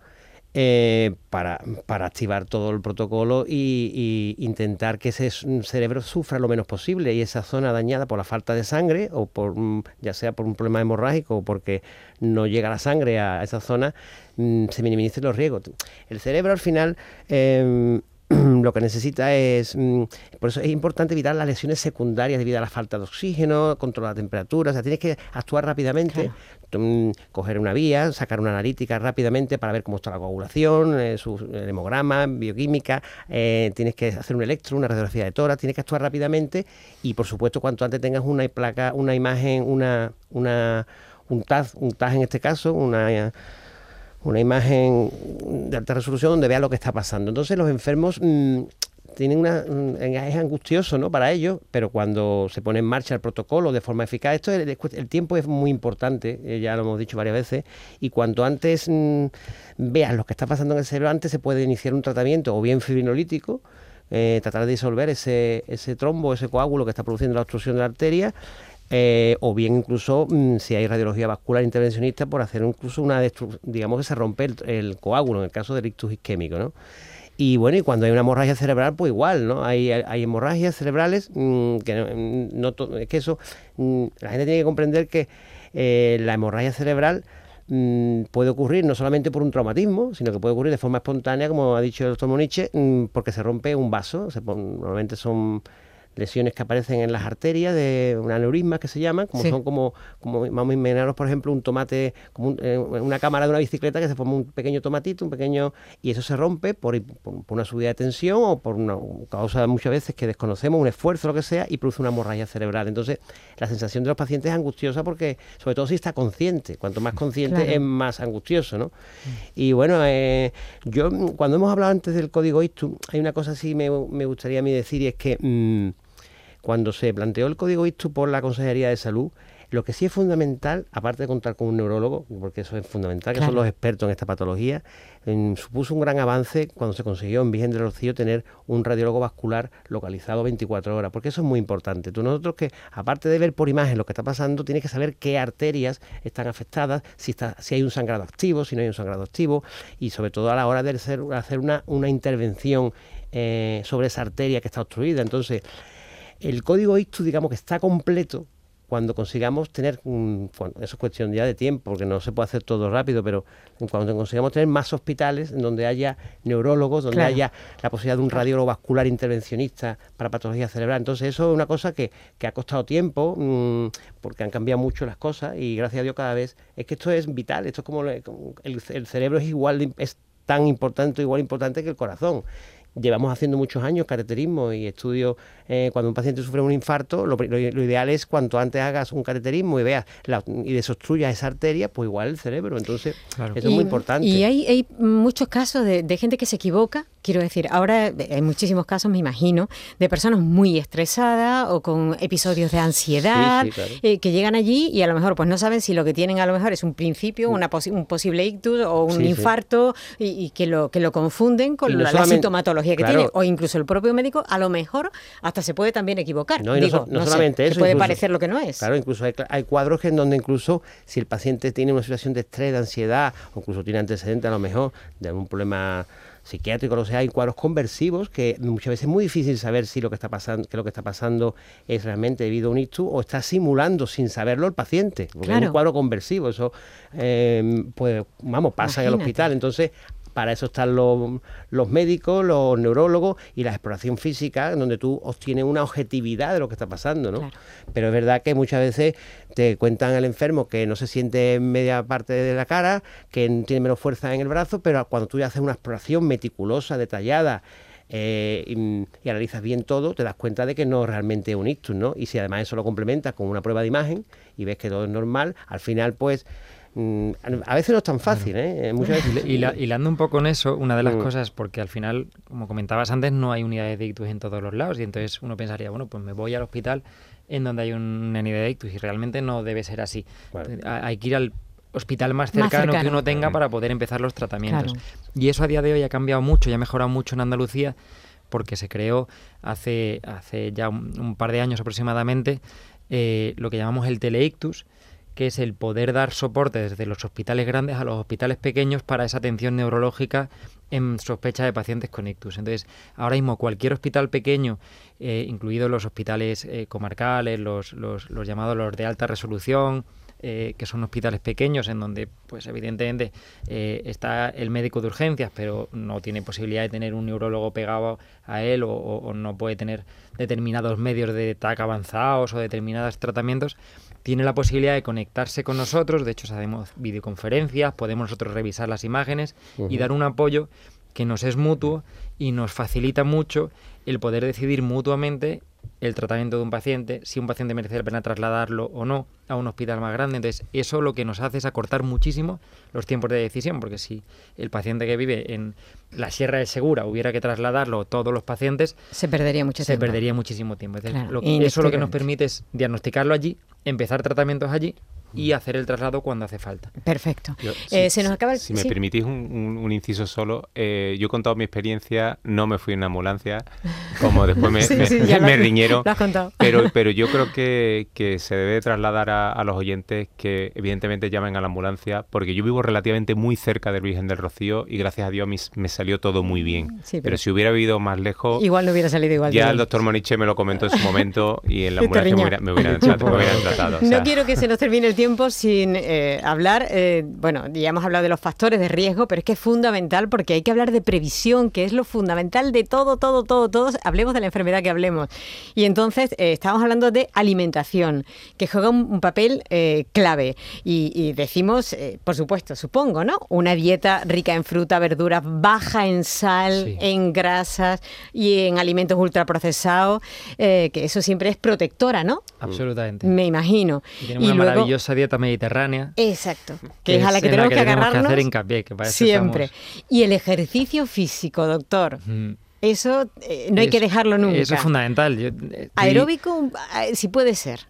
eh, para, para activar todo el protocolo y, y intentar que ese cerebro sufra lo menos posible y esa zona dañada por la falta de sangre o por mm, ya sea por un problema hemorrágico o porque no llega la sangre a esa zona mm, se minimicen los riesgos. El cerebro al final em, <clears throat> lo que necesita es, mm, por eso es importante evitar las lesiones secundarias debido a la falta de oxígeno, controlar la temperatura, o sea, tienes que actuar rápidamente, mm, coger una vía, sacar una analítica rápidamente para ver cómo está la coagulación, eh, su el hemograma, bioquímica, eh, tienes que hacer un electro, una radiografía de tórax, tienes que actuar rápidamente y por supuesto cuanto antes tengas una placa, una imagen, una, una un TAZ, un TAZ en este caso, una una imagen de alta resolución donde vea lo que está pasando. Entonces los enfermos mm, tienen una mm, es angustioso ¿no? para ellos, pero cuando se pone en marcha el protocolo de forma eficaz, esto el, el tiempo es muy importante, eh, ya lo hemos dicho varias veces, y cuanto antes mm, veas lo que está pasando en el cerebro, antes se puede iniciar un tratamiento o bien fibrinolítico, eh, tratar de disolver ese, ese trombo, ese coágulo que está produciendo la obstrucción de la arteria, eh, o bien incluso mm, si hay radiología vascular intervencionista por hacer incluso una destru- digamos que se rompe el, coágulo en el caso del ictus isquémico, ¿no? Y bueno, y cuando hay una hemorragia cerebral, pues igual, ¿no? Hay, hay hemorragias cerebrales mm, que no, mm, no es que eso, mm, la gente tiene que comprender que eh, la hemorragia cerebral mm, puede ocurrir no solamente por un traumatismo, sino que puede ocurrir de forma espontánea, como ha dicho el doctor Moniche, porque se rompe un vaso. Se pon- normalmente son lesiones que aparecen en las arterias de un aneurisma que se llaman, como Sí. son como, como vamos a imaginaros, por ejemplo, un tomate, como un- eh, una cámara de una bicicleta que se forma un pequeño tomatito, un pequeño, y eso se rompe por, por- por una subida de tensión o por una causa muchas veces que desconocemos, un esfuerzo, lo que sea, y produce una hemorragia cerebral. Entonces, la sensación de los pacientes es angustiosa porque, sobre todo si está consciente, cuanto más consciente Claro. es más angustioso, ¿no? Y bueno, eh, yo mm, cuando hemos hablado antes del código ISTU, hay una cosa sí me, me gustaría a mí decir y es que mm, cuando se planteó el código ISTU por la Consejería de Salud, Lo que sí es fundamental, aparte de contar con un neurólogo, porque eso es fundamental, que son los expertos en esta patología, en- supuso un gran avance cuando se consiguió en Virgen del Rocío tener un radiólogo vascular localizado 24 horas, porque eso es muy importante. Tú nosotros que, aparte de ver por imagen lo que está pasando, tienes que saber qué arterias están afectadas, si, está, si hay un sangrado activo, si no hay un sangrado activo, y sobre todo a la hora de hacer, hacer una, una intervención eh, sobre esa arteria que está obstruida. Entonces, el código ICTU, digamos que está completo cuando consigamos tener, mm, bueno, eso es cuestión ya de tiempo, porque no se puede hacer todo rápido, pero cuando consigamos tener más hospitales en donde haya neurólogos, donde Claro. haya la posibilidad de un radiólogo vascular intervencionista para patología cerebral. Entonces eso es una cosa que, que ha costado tiempo, mm, porque han cambiado mucho las cosas y gracias a Dios cada vez, es que esto es vital, esto es como, el, el cerebro es igual, es tan importante, igual importante que el corazón. Llevamos haciendo muchos años cateterismo y estudio eh, cuando un paciente sufre un infarto, lo, pri- lo lo ideal es cuanto antes hagas un cateterismo y veas la- y desobstruyas esa arteria, pues igual el cerebro. Entonces, Claro. eso es muy importante. Y hay, hay muchos casos de, de gente que se equivoca. Quiero decir, ahora hay muchísimos casos, me imagino, de personas muy estresadas o con episodios de ansiedad Sí, sí, claro. eh, que llegan allí y a lo mejor pues no saben si lo que tienen a lo mejor es un principio, una posi- un posible ictus o un Mm. Sí, infarto y, y que lo que lo confunden con no la, sintomatología que claro. tiene o incluso el propio médico a lo mejor hasta se puede también equivocar. No, y no Digo, so- no sé, solamente que eso, puede incluso- parecer lo que no es. Claro, incluso hay, hay cuadros que en donde incluso si el paciente tiene una situación de estrés, de ansiedad, o incluso tiene antecedentes a lo mejor de algún problema psiquiátrico, o lo sea, hay cuadros conversivos que muchas veces es muy difícil saber si lo que está pasando, que lo que está pasando es realmente debido a un ictus o está simulando sin saberlo el paciente, porque es un cuadro conversivo, eso eh, pues vamos, pasa en el Imagínate. hospital, entonces para eso están los, los médicos, los neurólogos y la exploración física, en donde tú obtienes una objetividad de lo que está pasando, ¿no? Claro. Pero es verdad que muchas veces te cuentan al enfermo que no se siente en media parte de la cara, que tiene menos fuerza en el brazo, pero cuando tú haces una exploración meticulosa, detallada, eh, y, y analizas bien todo, te das cuenta de que no realmente es un ictus, ¿no? Y si además eso lo complementas con una prueba de imagen y ves que todo es normal, al final pues a veces no es tan fácil, ¿eh? Muchas veces Y la- hilando un poco en eso, una de las Mm. cosas, porque al final, como comentabas antes, no hay unidades de ictus en todos los lados, y entonces uno pensaría, bueno, pues me voy al hospital en donde hay una unidad de ictus, y realmente no debe ser así. Vale. Hay que ir al hospital más Más cercano, que uno tenga para poder empezar los tratamientos. Claro. Y eso a día de hoy ha cambiado mucho y ha mejorado mucho en Andalucía, porque se creó hace, hace ya un, un par de años aproximadamente eh, lo que llamamos el teleictus, que es el poder dar soporte desde los hospitales grandes a los hospitales pequeños para esa atención neurológica en sospecha de pacientes con ictus. Entonces, ahora mismo cualquier hospital pequeño, eh, incluidos los hospitales eh, comarcales, los, los, llamados los de alta resolución, eh, que son hospitales pequeños en donde, pues evidentemente, está el médico de urgencias, pero no tiene posibilidad de tener un neurólogo pegado a él o- o no puede tener determinados medios de TAC avanzados o determinados tratamientos, tiene la posibilidad de conectarse con nosotros, de hecho hacemos videoconferencias, podemos nosotros revisar las imágenes y dar un apoyo que nos es mutuo y nos facilita mucho el poder decidir mutuamente el tratamiento de un paciente, si un paciente merece la pena trasladarlo o no a un hospital más grande. Entonces, eso lo que nos hace es acortar muchísimo los tiempos de decisión, porque si el paciente que vive en la Sierra de Segura hubiera que trasladarlo todos los pacientes, Se perdería mucho se tiempo. perdería muchísimo tiempo. Entonces, Claro, lo que- eso lo que nos permite es diagnosticarlo allí, empezar tratamientos allí y hacer el traslado cuando hace falta. Perfecto. Yo, Eh, si- se nos acaba el Si me sí. permitís un, un- un inciso solo, eh, yo he contado mi experiencia, no me fui en ambulancia, como después me, <laughs> Sí, me- sí, <laughs> lo me has- riñeron, lo has contado. pero, <laughs> pero yo creo que, que se debe trasladar a, a los oyentes que evidentemente llamen a la ambulancia, porque yo vivo relativamente muy cerca del Virgen del Rocío y gracias a Dios mis- me salió todo muy bien. Sí, pero- pero, si hubiera vivido más lejos, Igual no hubiera salido igual. ya el doctor Moniche me lo comentó en su momento y en la ambulancia me hubiera- me me hubieran tratado. o sea. No quiero que se nos termine el tiempo sin eh, hablar, eh, bueno, ya hemos hablado de los factores de riesgo, pero es que es fundamental porque hay que hablar de previsión, que es lo fundamental de todo, todo, todo, todos. Hablemos de la enfermedad que hablemos. Y entonces eh, estamos hablando de alimentación, que juega un, un papel clave. Y, y decimos, por supuesto, supongo, ¿no? Una dieta rica en fruta, verduras, baja en sal, Sí. en grasas y en alimentos ultraprocesados, que eso siempre es protectora, ¿no? Absolutamente. Me imagino. Y tenemos una luego- maravillosa dieta mediterránea. Exacto. Que es a la que en tenemos que, tenemos agarrarnos hacer hincapié, que para siempre. estamos- Y el ejercicio físico, doctor. Mm. Eso eh, no hay que dejarlo nunca. Eso es fundamental. Yo, eh, Aeróbico, eh, si puede ser.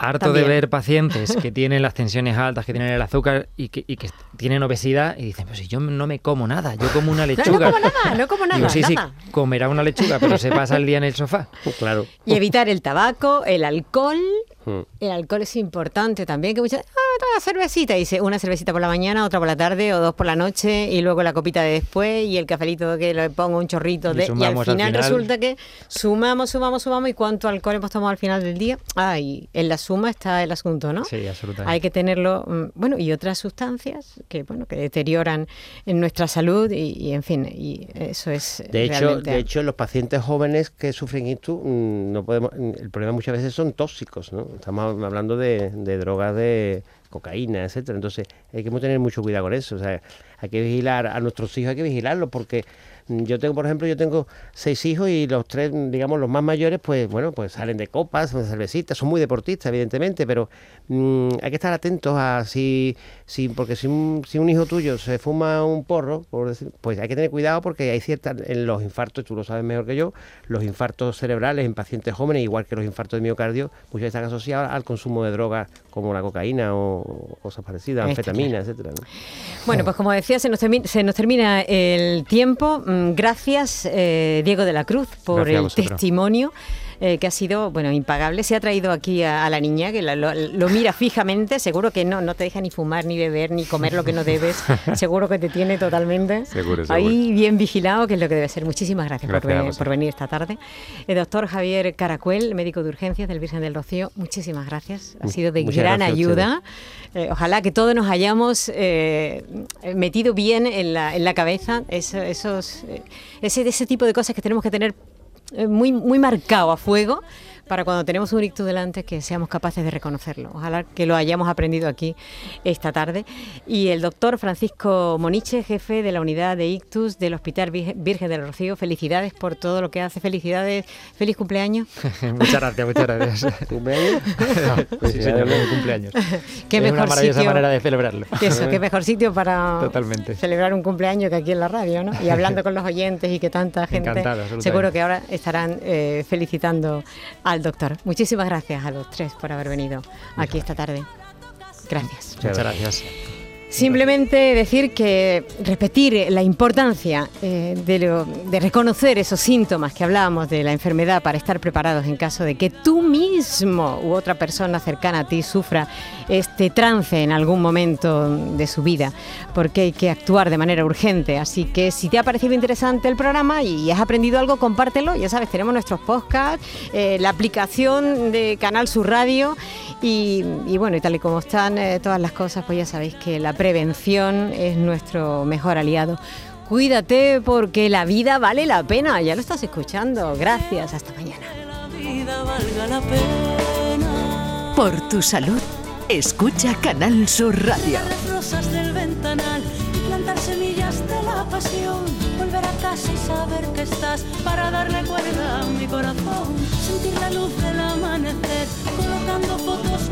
Harto También. de ver pacientes que <laughs> tienen las tensiones altas, que tienen el azúcar y que, y que tienen obesidad y dicen, pues si yo no me como nada, yo como una <laughs> lechuga. no como nada, no como nada, Digo, sí, nada. sí, comerá una lechuga, pero se pasa el día en el sofá. <laughs> Claro. Y evitar el tabaco, el alcohol. Mm. El alcohol es importante también, que muchas ah, cervecita, dice una cervecita por la mañana, otra por la tarde o dos por la noche y luego la copita de después y el cafelito que le pongo un chorrito de y al final, resulta que sumamos, sumamos, sumamos y cuánto alcohol hemos tomado al final del día. Ah, y en la suma está el asunto, ¿no? Sí, absolutamente. Hay que tenerlo, mm, bueno, y otras sustancias que, bueno, que deterioran en nuestra salud y, y, en fin, y eso es De hecho, realmente- de hecho, los pacientes jóvenes que sufren ictus, mm, no podemos, mm, el problema muchas veces son tóxicos, ¿no? Estamos hablando de, de drogas de cocaína, etcétera. Entonces, hay que tener mucho cuidado con eso. O sea, hay que vigilar a nuestros hijos, hay que vigilarlos porque mm, yo tengo, por ejemplo, yo tengo seis hijos y los tres, digamos, los más mayores, pues bueno, pues salen de copas, de cervecitas, son muy deportistas, evidentemente, pero mm, hay que estar atentos a si, si porque si un, si un hijo tuyo se fuma un porro, por decir, pues hay que tener cuidado porque hay ciertas, en los infartos, tú lo sabes mejor que yo, los infartos cerebrales en pacientes jóvenes, igual que los infartos de miocardio, muchas veces están asociados al consumo de drogas como la cocaína o, cosas parecidas, Está anfetamina, etcétera. ¿no? Bueno, pues como decía, se nos, termi- se nos termina el tiempo. Mm, Gracias, eh, Diego de la Cruz, por Gracias el testimonio. Eh, que ha sido bueno impagable. Se ha traído aquí a, a la niña, que la- lo, lo mira fijamente. Seguro que no, no te deja ni fumar, ni beber, ni comer lo que no debes. <laughs> seguro que te tiene totalmente Seguro, seguro. ahí bien vigilado, que es lo que debe ser. Muchísimas gracias, por, Gracias vosotros. por venir esta tarde. El doctor Javier Caracuel, médico de urgencias del Virgen del Rocío, muchísimas gracias. Ha sido de muchas gran gracias ayuda. Eh, ojalá que todos nos hayamos eh, metido bien en la, en la cabeza eso- esos, eh, ese, ese tipo de cosas que tenemos que tener eh, muy, muy marcado a fuego para cuando tenemos un ictus delante que seamos capaces de reconocerlo. Ojalá que lo hayamos aprendido aquí esta tarde. Y el doctor Francisco Moniche, jefe de la unidad de ictus del Hospital Virgen del Rocío, felicidades por todo lo que hace. Felicidades, feliz cumpleaños. <laughs> muchas gracias, muchas gracias. <laughs> ¿Cumpleaños? <laughs> sí, señor, cumpleaños. Qué es mejor una maravillosa sitio- manera de celebrarlo. Eso, qué mejor sitio para Totalmente. celebrar un cumpleaños que aquí en la radio, ¿no? Y hablando con los oyentes y que tanta gente, Encantado, absolutamente. seguro que ahora estarán eh, felicitando al doctor. Muchísimas gracias a los tres por haber venido aquí esta tarde. Gracias. Muchas gracias. Simplemente decir que repetir la importancia eh, de, lo- de reconocer esos síntomas que hablábamos de la enfermedad para estar preparados en caso de que tú mismo u otra persona cercana a ti sufra este trance en algún momento de su vida, porque hay que actuar de manera urgente. Así que si te ha parecido interesante el programa y has aprendido algo, compártelo. Ya sabes, tenemos nuestros podcasts, eh, la aplicación de Canal Sur Radio y, bueno, y tal y como están eh, todas las cosas, pues ya sabéis que la prevención es nuestro mejor aliado. Cuídate porque la vida vale la pena, ya lo estás escuchando. Gracias, hasta mañana. Por tu salud, escucha Canal Sur Radio. Las rosas del ventanal y plantar semillas de la pasión. Volver a casa y saber que estás para darle cuerda a mi corazón. Sentir la luz del amanecer colocando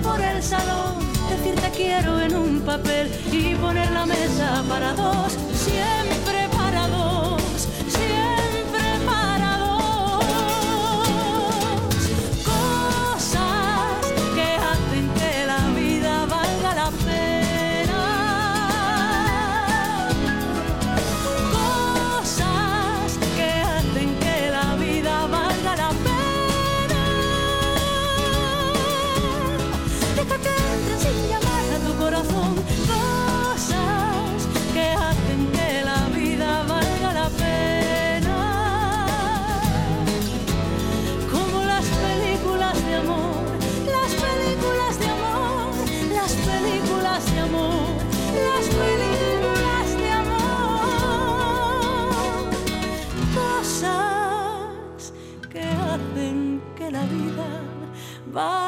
por el salón. Decir te quiero en un papel y poner la mesa para dos. Siempre Cosas